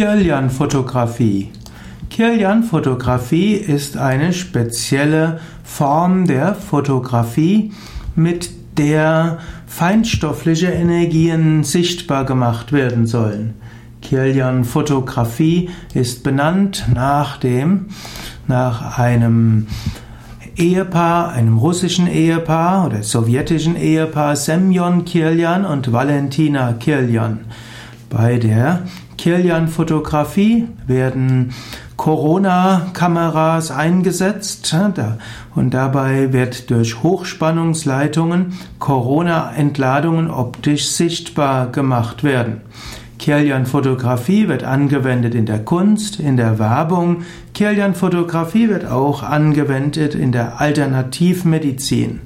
Kirlian-Fotografie. Kirlian-Fotografie ist eine spezielle Form der Fotografie, mit der feinstoffliche Energien sichtbar gemacht werden sollen. Kirlian-Fotografie ist benannt nach dem, nach einem Ehepaar, einem russischen Ehepaar oder sowjetischen Ehepaar Semyon Kirlian und Valentina Kirlian. Bei der Kirlian-Fotografie werden Corona-Kameras eingesetzt und dabei wird durch Hochspannungsleitungen Corona-Entladungen optisch sichtbar gemacht werden. Kirlian-Fotografie wird angewendet in der Kunst, in der Werbung. Kirlian-Fotografie wird auch angewendet in der Alternativmedizin.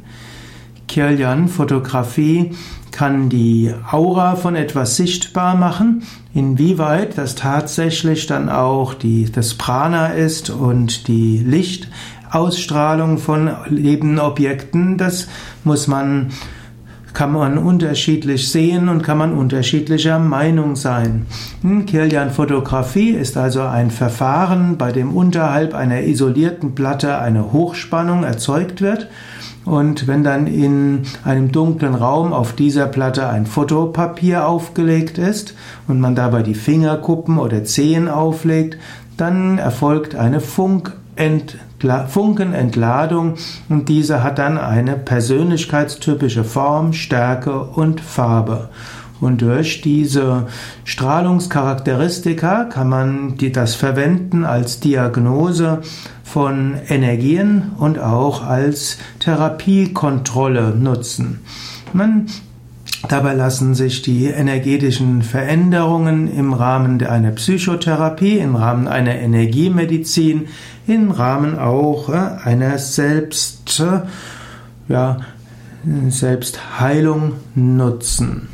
Kirlian-Fotografie kann die Aura von etwas sichtbar machen. Inwieweit das tatsächlich dann auch die, das Prana ist und die Lichtausstrahlung von lebenden Objekten, das muss man kann man unterschiedlich sehen und kann man unterschiedlicher Meinung sein. Hm, Kirlian-Fotografie ist also ein Verfahren, bei dem unterhalb einer isolierten Platte eine Hochspannung erzeugt wird und wenn dann in einem dunklen Raum auf dieser Platte ein Fotopapier aufgelegt ist und man dabei die Fingerkuppen oder Zehen auflegt, dann erfolgt eine Funkenentladung und diese hat dann eine persönlichkeitstypische Form, Stärke und Farbe. Und durch diese Strahlungscharakteristika kann man das verwenden als Diagnose von Energien und auch als Therapiekontrolle nutzen. Man Dabei lassen sich die energetischen Veränderungen im Rahmen einer Psychotherapie, im Rahmen einer Energiemedizin, im Rahmen auch äh, einer Selbst, ja, Selbstheilung nutzen.